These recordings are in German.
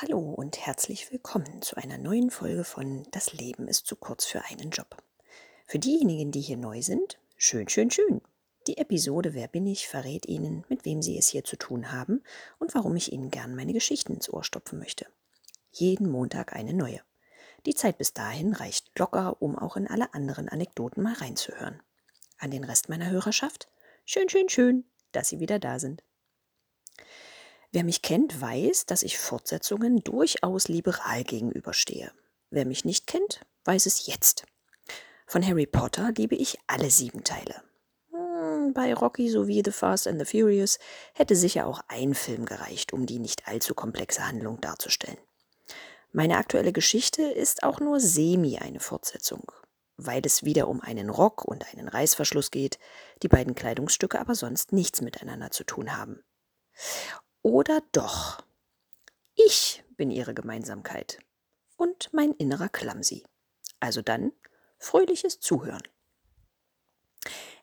Hallo und herzlich willkommen zu einer neuen Folge von Das Leben ist zu kurz für einen Job. Für diejenigen, die hier neu sind, schön, schön, schön. Die Episode Wer bin ich verrät Ihnen, mit wem Sie es hier zu tun haben und warum ich Ihnen gern meine Geschichten ins Ohr stopfen möchte. Jeden Montag eine neue. Die Zeit bis dahin reicht locker, um auch in alle anderen Anekdoten mal reinzuhören. An den Rest meiner Hörerschaft, schön, schön, schön, dass Sie wieder da sind. Wer mich kennt, weiß, dass ich Fortsetzungen durchaus liberal gegenüberstehe. Wer mich nicht kennt, weiß es jetzt. Von Harry Potter liebe ich alle sieben Teile. Hm, bei Rocky sowie The Fast and the Furious hätte sicher auch ein Film gereicht, um die nicht allzu komplexe Handlung darzustellen. Meine aktuelle Geschichte ist auch nur semi eine Fortsetzung, weil es wieder um einen Rock und einen Reißverschluss geht, die beiden Kleidungsstücke aber sonst nichts miteinander zu tun haben. Oder doch? Ich bin ihre Gemeinsamkeit und mein innerer Klamsi. Also dann fröhliches Zuhören.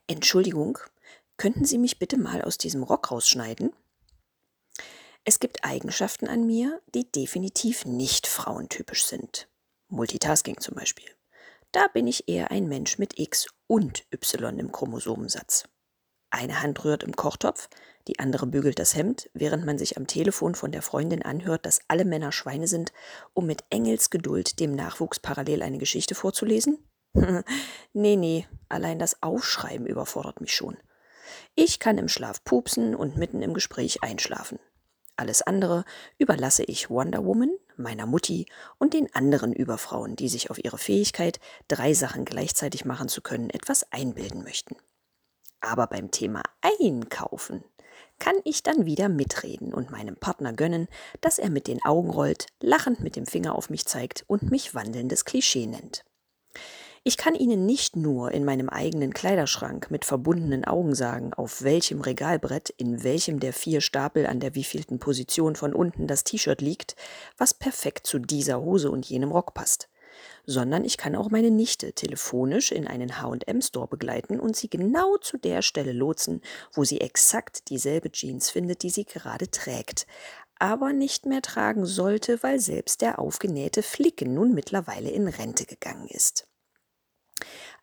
Entschuldigung, könnten Sie mich bitte mal aus diesem Rock rausschneiden? Es gibt Eigenschaften an mir, die definitiv nicht frauentypisch sind. Multitasking zum Beispiel. Da bin ich eher ein Mensch mit X und Y im Chromosomensatz. Eine Hand rührt im Kochtopf, die andere bügelt das Hemd, während man sich am Telefon von der Freundin anhört, dass alle Männer Schweine sind, um mit Engelsgeduld dem Nachwuchs parallel eine Geschichte vorzulesen? nee, nee, allein das Aufschreiben überfordert mich schon. Ich kann im Schlaf pupsen und mitten im Gespräch einschlafen. Alles andere überlasse ich Wonder Woman, meiner Mutti und den anderen Überfrauen, die sich auf ihre Fähigkeit, drei Sachen gleichzeitig machen zu können, etwas einbilden möchten. Aber beim Thema Einkaufen kann ich dann wieder mitreden und meinem Partner gönnen, dass er mit den Augen rollt, lachend mit dem Finger auf mich zeigt und mich wandelndes Klischee nennt. Ich kann Ihnen nicht nur in meinem eigenen Kleiderschrank mit verbundenen Augen sagen, auf welchem Regalbrett in welchem der vier Stapel an der wievielten Position von unten das T-Shirt liegt, was perfekt zu dieser Hose und jenem Rock passt sondern ich kann auch meine Nichte telefonisch in einen HM-Store begleiten und sie genau zu der Stelle lotsen, wo sie exakt dieselbe Jeans findet, die sie gerade trägt, aber nicht mehr tragen sollte, weil selbst der aufgenähte Flicken nun mittlerweile in Rente gegangen ist.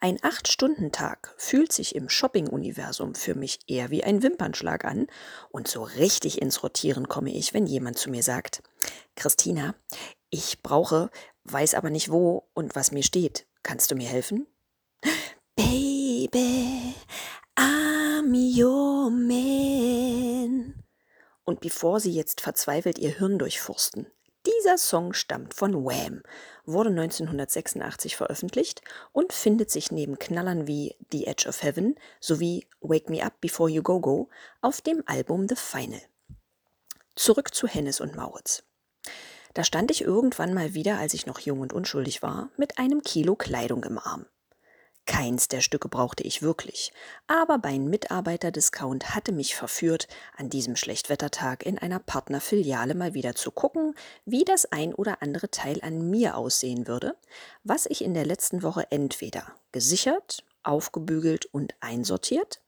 Ein Acht-Stunden-Tag fühlt sich im Shopping-Universum für mich eher wie ein Wimpernschlag an und so richtig ins Rotieren komme ich, wenn jemand zu mir sagt, Christina, ich brauche, weiß aber nicht wo und was mir steht. Kannst du mir helfen? Baby, I'm your man. Und bevor sie jetzt verzweifelt ihr Hirn durchforsten, dieser Song stammt von Wham, wurde 1986 veröffentlicht und findet sich neben Knallern wie The Edge of Heaven sowie Wake Me Up Before You Go Go auf dem Album The Final. Zurück zu Hennes und Mauritz. Da stand ich irgendwann mal wieder, als ich noch jung und unschuldig war, mit einem Kilo Kleidung im Arm. Keins der Stücke brauchte ich wirklich, aber mein Mitarbeiter-Discount hatte mich verführt, an diesem Schlechtwettertag in einer Partnerfiliale mal wieder zu gucken, wie das ein oder andere Teil an mir aussehen würde, was ich in der letzten Woche entweder gesichert, aufgebügelt und einsortiert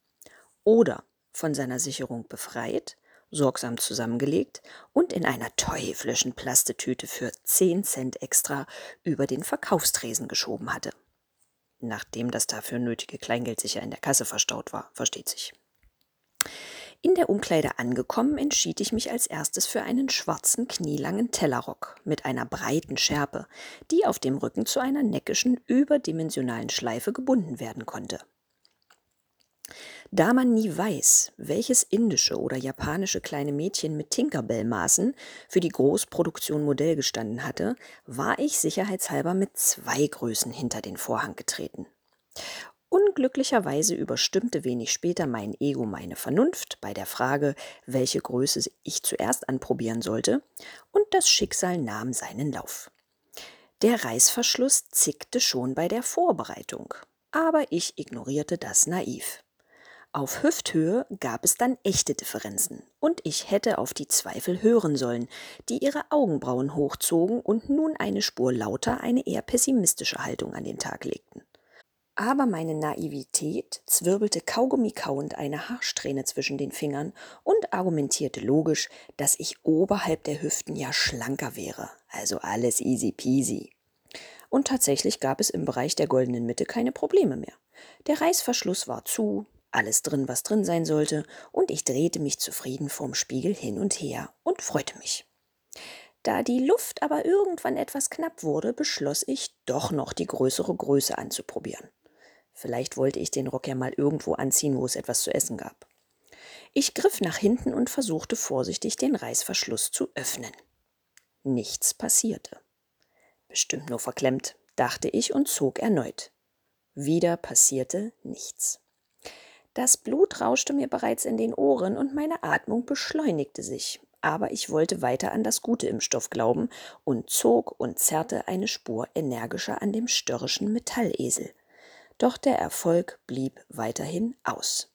oder von seiner Sicherung befreit sorgsam zusammengelegt und in einer teuflischen Plastetüte für 10 Cent extra über den Verkaufstresen geschoben hatte. Nachdem das dafür nötige Kleingeld sicher in der Kasse verstaut war, versteht sich. In der Umkleide angekommen, entschied ich mich als erstes für einen schwarzen, knielangen Tellerrock mit einer breiten Schärpe, die auf dem Rücken zu einer neckischen, überdimensionalen Schleife gebunden werden konnte. Da man nie weiß, welches indische oder japanische kleine Mädchen mit Tinkerbell-Maßen für die Großproduktion Modell gestanden hatte, war ich sicherheitshalber mit zwei Größen hinter den Vorhang getreten. Unglücklicherweise überstimmte wenig später mein Ego meine Vernunft bei der Frage, welche Größe ich zuerst anprobieren sollte, und das Schicksal nahm seinen Lauf. Der Reißverschluss zickte schon bei der Vorbereitung, aber ich ignorierte das naiv. Auf Hüfthöhe gab es dann echte Differenzen, und ich hätte auf die Zweifel hören sollen, die ihre Augenbrauen hochzogen und nun eine Spur lauter eine eher pessimistische Haltung an den Tag legten. Aber meine Naivität zwirbelte Kaugummi kauend eine Haarsträhne zwischen den Fingern und argumentierte logisch, dass ich oberhalb der Hüften ja schlanker wäre. Also alles easy peasy. Und tatsächlich gab es im Bereich der goldenen Mitte keine Probleme mehr. Der Reißverschluss war zu, alles drin, was drin sein sollte, und ich drehte mich zufrieden vorm Spiegel hin und her und freute mich. Da die Luft aber irgendwann etwas knapp wurde, beschloss ich, doch noch die größere Größe anzuprobieren. Vielleicht wollte ich den Rock ja mal irgendwo anziehen, wo es etwas zu essen gab. Ich griff nach hinten und versuchte vorsichtig den Reißverschluss zu öffnen. Nichts passierte. Bestimmt nur verklemmt, dachte ich und zog erneut. Wieder passierte nichts. Das Blut rauschte mir bereits in den Ohren und meine Atmung beschleunigte sich, aber ich wollte weiter an das Gute im Stoff glauben und zog und zerrte eine Spur energischer an dem störrischen Metallesel. Doch der Erfolg blieb weiterhin aus.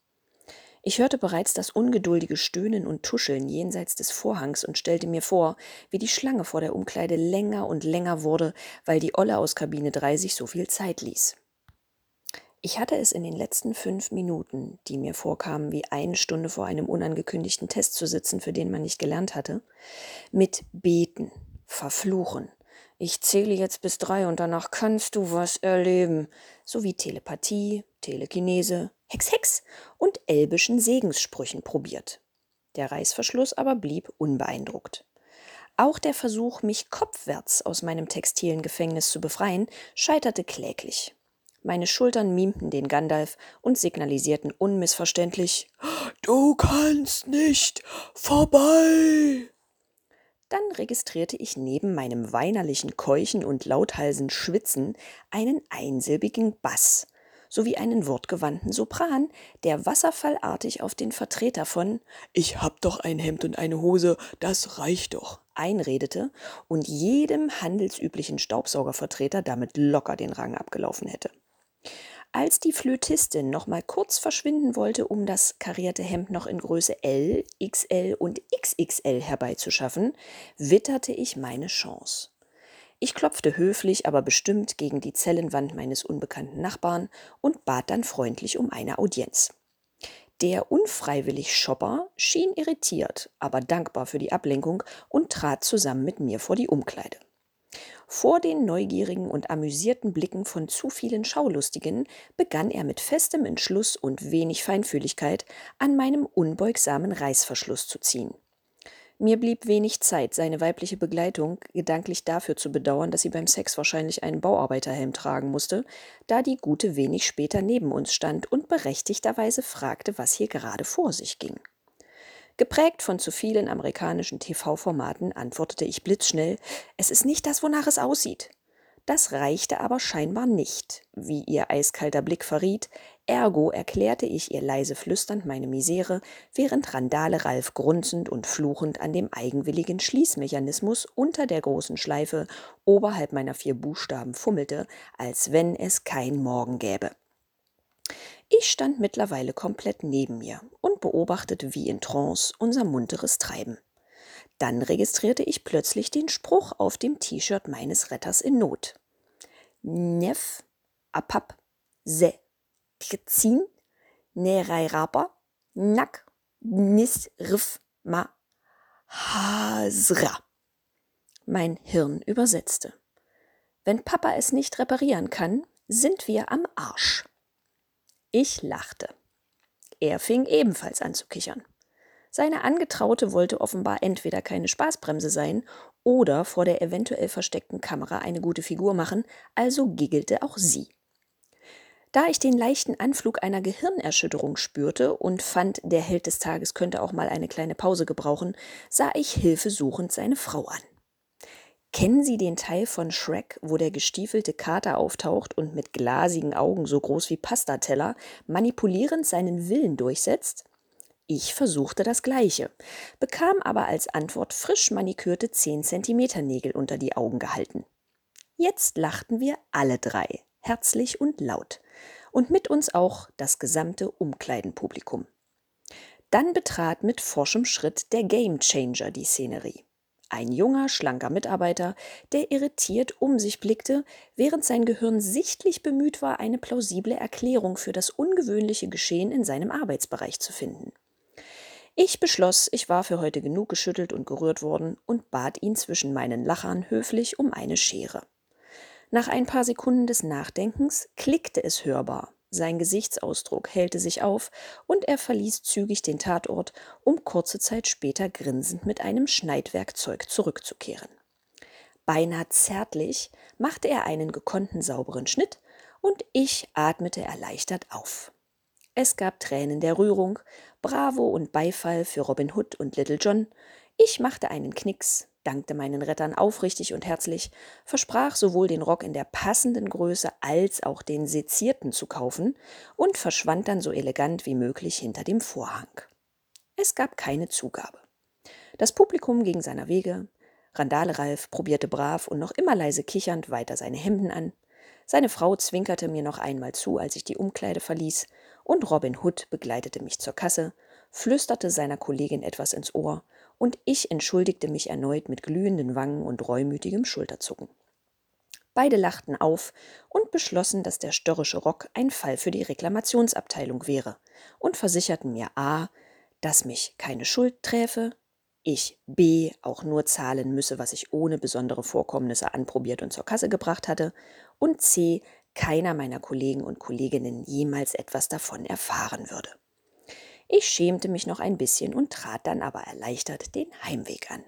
Ich hörte bereits das ungeduldige Stöhnen und Tuscheln jenseits des Vorhangs und stellte mir vor, wie die Schlange vor der Umkleide länger und länger wurde, weil die Olle aus Kabine 3 sich so viel Zeit ließ. Ich hatte es in den letzten fünf Minuten, die mir vorkamen, wie eine Stunde vor einem unangekündigten Test zu sitzen, für den man nicht gelernt hatte, mit Beten, Verfluchen, ich zähle jetzt bis drei und danach kannst du was erleben. Sowie Telepathie, Telekinese, Hex Hex und elbischen Segenssprüchen probiert. Der Reißverschluss aber blieb unbeeindruckt. Auch der Versuch, mich kopfwärts aus meinem textilen Gefängnis zu befreien, scheiterte kläglich. Meine Schultern mimten den Gandalf und signalisierten unmissverständlich Du kannst nicht vorbei. Dann registrierte ich neben meinem weinerlichen Keuchen und lauthalsen Schwitzen einen einsilbigen Bass sowie einen wortgewandten Sopran, der wasserfallartig auf den Vertreter von Ich hab doch ein Hemd und eine Hose, das reicht doch einredete und jedem handelsüblichen Staubsaugervertreter damit locker den Rang abgelaufen hätte. Als die Flötistin noch mal kurz verschwinden wollte, um das karierte Hemd noch in Größe L, XL und XXL herbeizuschaffen, witterte ich meine Chance. Ich klopfte höflich, aber bestimmt gegen die Zellenwand meines unbekannten Nachbarn und bat dann freundlich um eine Audienz. Der unfreiwillig Shopper schien irritiert, aber dankbar für die Ablenkung und trat zusammen mit mir vor die Umkleide. Vor den neugierigen und amüsierten Blicken von zu vielen Schaulustigen begann er mit festem Entschluss und wenig Feinfühligkeit an meinem unbeugsamen Reißverschluss zu ziehen. Mir blieb wenig Zeit, seine weibliche Begleitung gedanklich dafür zu bedauern, dass sie beim Sex wahrscheinlich einen Bauarbeiterhelm tragen musste, da die Gute wenig später neben uns stand und berechtigterweise fragte, was hier gerade vor sich ging. Geprägt von zu vielen amerikanischen TV-Formaten antwortete ich blitzschnell, es ist nicht das, wonach es aussieht. Das reichte aber scheinbar nicht, wie ihr eiskalter Blick verriet, ergo erklärte ich ihr leise flüsternd meine Misere, während Randale Ralf grunzend und fluchend an dem eigenwilligen Schließmechanismus unter der großen Schleife oberhalb meiner vier Buchstaben fummelte, als wenn es kein Morgen gäbe. Ich stand mittlerweile komplett neben mir und beobachtete wie in Trance unser munteres Treiben. Dann registrierte ich plötzlich den Spruch auf dem T-Shirt meines Retters in Not. Nef apap se tkzin nereirapa nak nis rif ma hasra. Mein Hirn übersetzte. Wenn Papa es nicht reparieren kann, sind wir am Arsch. Ich lachte. Er fing ebenfalls an zu kichern. Seine Angetraute wollte offenbar entweder keine Spaßbremse sein oder vor der eventuell versteckten Kamera eine gute Figur machen, also giggelte auch sie. Da ich den leichten Anflug einer Gehirnerschütterung spürte und fand, der Held des Tages könnte auch mal eine kleine Pause gebrauchen, sah ich hilfesuchend seine Frau an. Kennen Sie den Teil von Shrek, wo der gestiefelte Kater auftaucht und mit glasigen Augen so groß wie Pastateller manipulierend seinen Willen durchsetzt? Ich versuchte das Gleiche, bekam aber als Antwort frisch manikürte 10 cm Nägel unter die Augen gehalten. Jetzt lachten wir alle drei, herzlich und laut, und mit uns auch das gesamte Umkleidenpublikum. Dann betrat mit forschem Schritt der Gamechanger die Szenerie. Ein junger, schlanker Mitarbeiter, der irritiert um sich blickte, während sein Gehirn sichtlich bemüht war, eine plausible Erklärung für das ungewöhnliche Geschehen in seinem Arbeitsbereich zu finden. Ich beschloss, ich war für heute genug geschüttelt und gerührt worden und bat ihn zwischen meinen Lachern höflich um eine Schere. Nach ein paar Sekunden des Nachdenkens klickte es hörbar. Sein Gesichtsausdruck hellte sich auf und er verließ zügig den Tatort, um kurze Zeit später grinsend mit einem Schneidwerkzeug zurückzukehren. Beinahe zärtlich machte er einen gekonnten sauberen Schnitt und ich atmete erleichtert auf. Es gab Tränen der Rührung, Bravo und Beifall für Robin Hood und Little John. Ich machte einen Knicks, dankte meinen Rettern aufrichtig und herzlich, versprach sowohl den Rock in der passenden Größe als auch den sezierten zu kaufen und verschwand dann so elegant wie möglich hinter dem Vorhang. Es gab keine Zugabe. Das Publikum ging seiner Wege. Randale Ralf probierte brav und noch immer leise kichernd weiter seine Hemden an. Seine Frau zwinkerte mir noch einmal zu, als ich die Umkleide verließ, und Robin Hood begleitete mich zur Kasse, flüsterte seiner Kollegin etwas ins Ohr und ich entschuldigte mich erneut mit glühenden Wangen und reumütigem Schulterzucken. Beide lachten auf und beschlossen, dass der störrische Rock ein Fall für die Reklamationsabteilung wäre und versicherten mir a, dass mich keine Schuld träfe, ich b auch nur zahlen müsse, was ich ohne besondere Vorkommnisse anprobiert und zur Kasse gebracht hatte, und c keiner meiner Kollegen und Kolleginnen jemals etwas davon erfahren würde. Ich schämte mich noch ein bisschen und trat dann aber erleichtert den Heimweg an.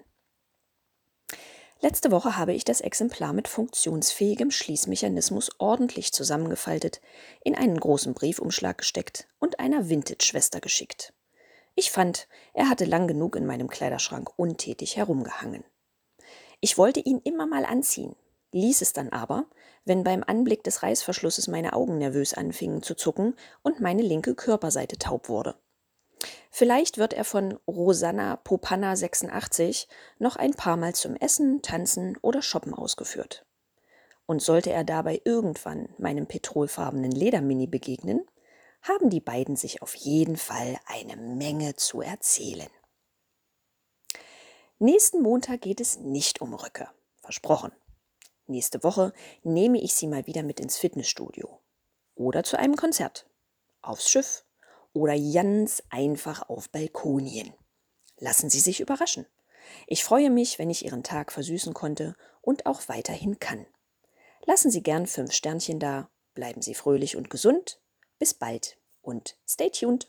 Letzte Woche habe ich das Exemplar mit funktionsfähigem Schließmechanismus ordentlich zusammengefaltet, in einen großen Briefumschlag gesteckt und einer Vintage-Schwester geschickt. Ich fand, er hatte lang genug in meinem Kleiderschrank untätig herumgehangen. Ich wollte ihn immer mal anziehen, ließ es dann aber, wenn beim Anblick des Reißverschlusses meine Augen nervös anfingen zu zucken und meine linke Körperseite taub wurde. Vielleicht wird er von Rosanna Popanna 86 noch ein paar Mal zum Essen, Tanzen oder Shoppen ausgeführt. Und sollte er dabei irgendwann meinem petrolfarbenen Ledermini begegnen, haben die beiden sich auf jeden Fall eine Menge zu erzählen. Nächsten Montag geht es nicht um Röcke. Versprochen. Nächste Woche nehme ich sie mal wieder mit ins Fitnessstudio. Oder zu einem Konzert. Aufs Schiff oder ganz einfach auf Balkonien. Lassen Sie sich überraschen. Ich freue mich, wenn ich Ihren Tag versüßen konnte und auch weiterhin kann. Lassen Sie gern fünf Sternchen da, bleiben Sie fröhlich und gesund. Bis bald und stay tuned.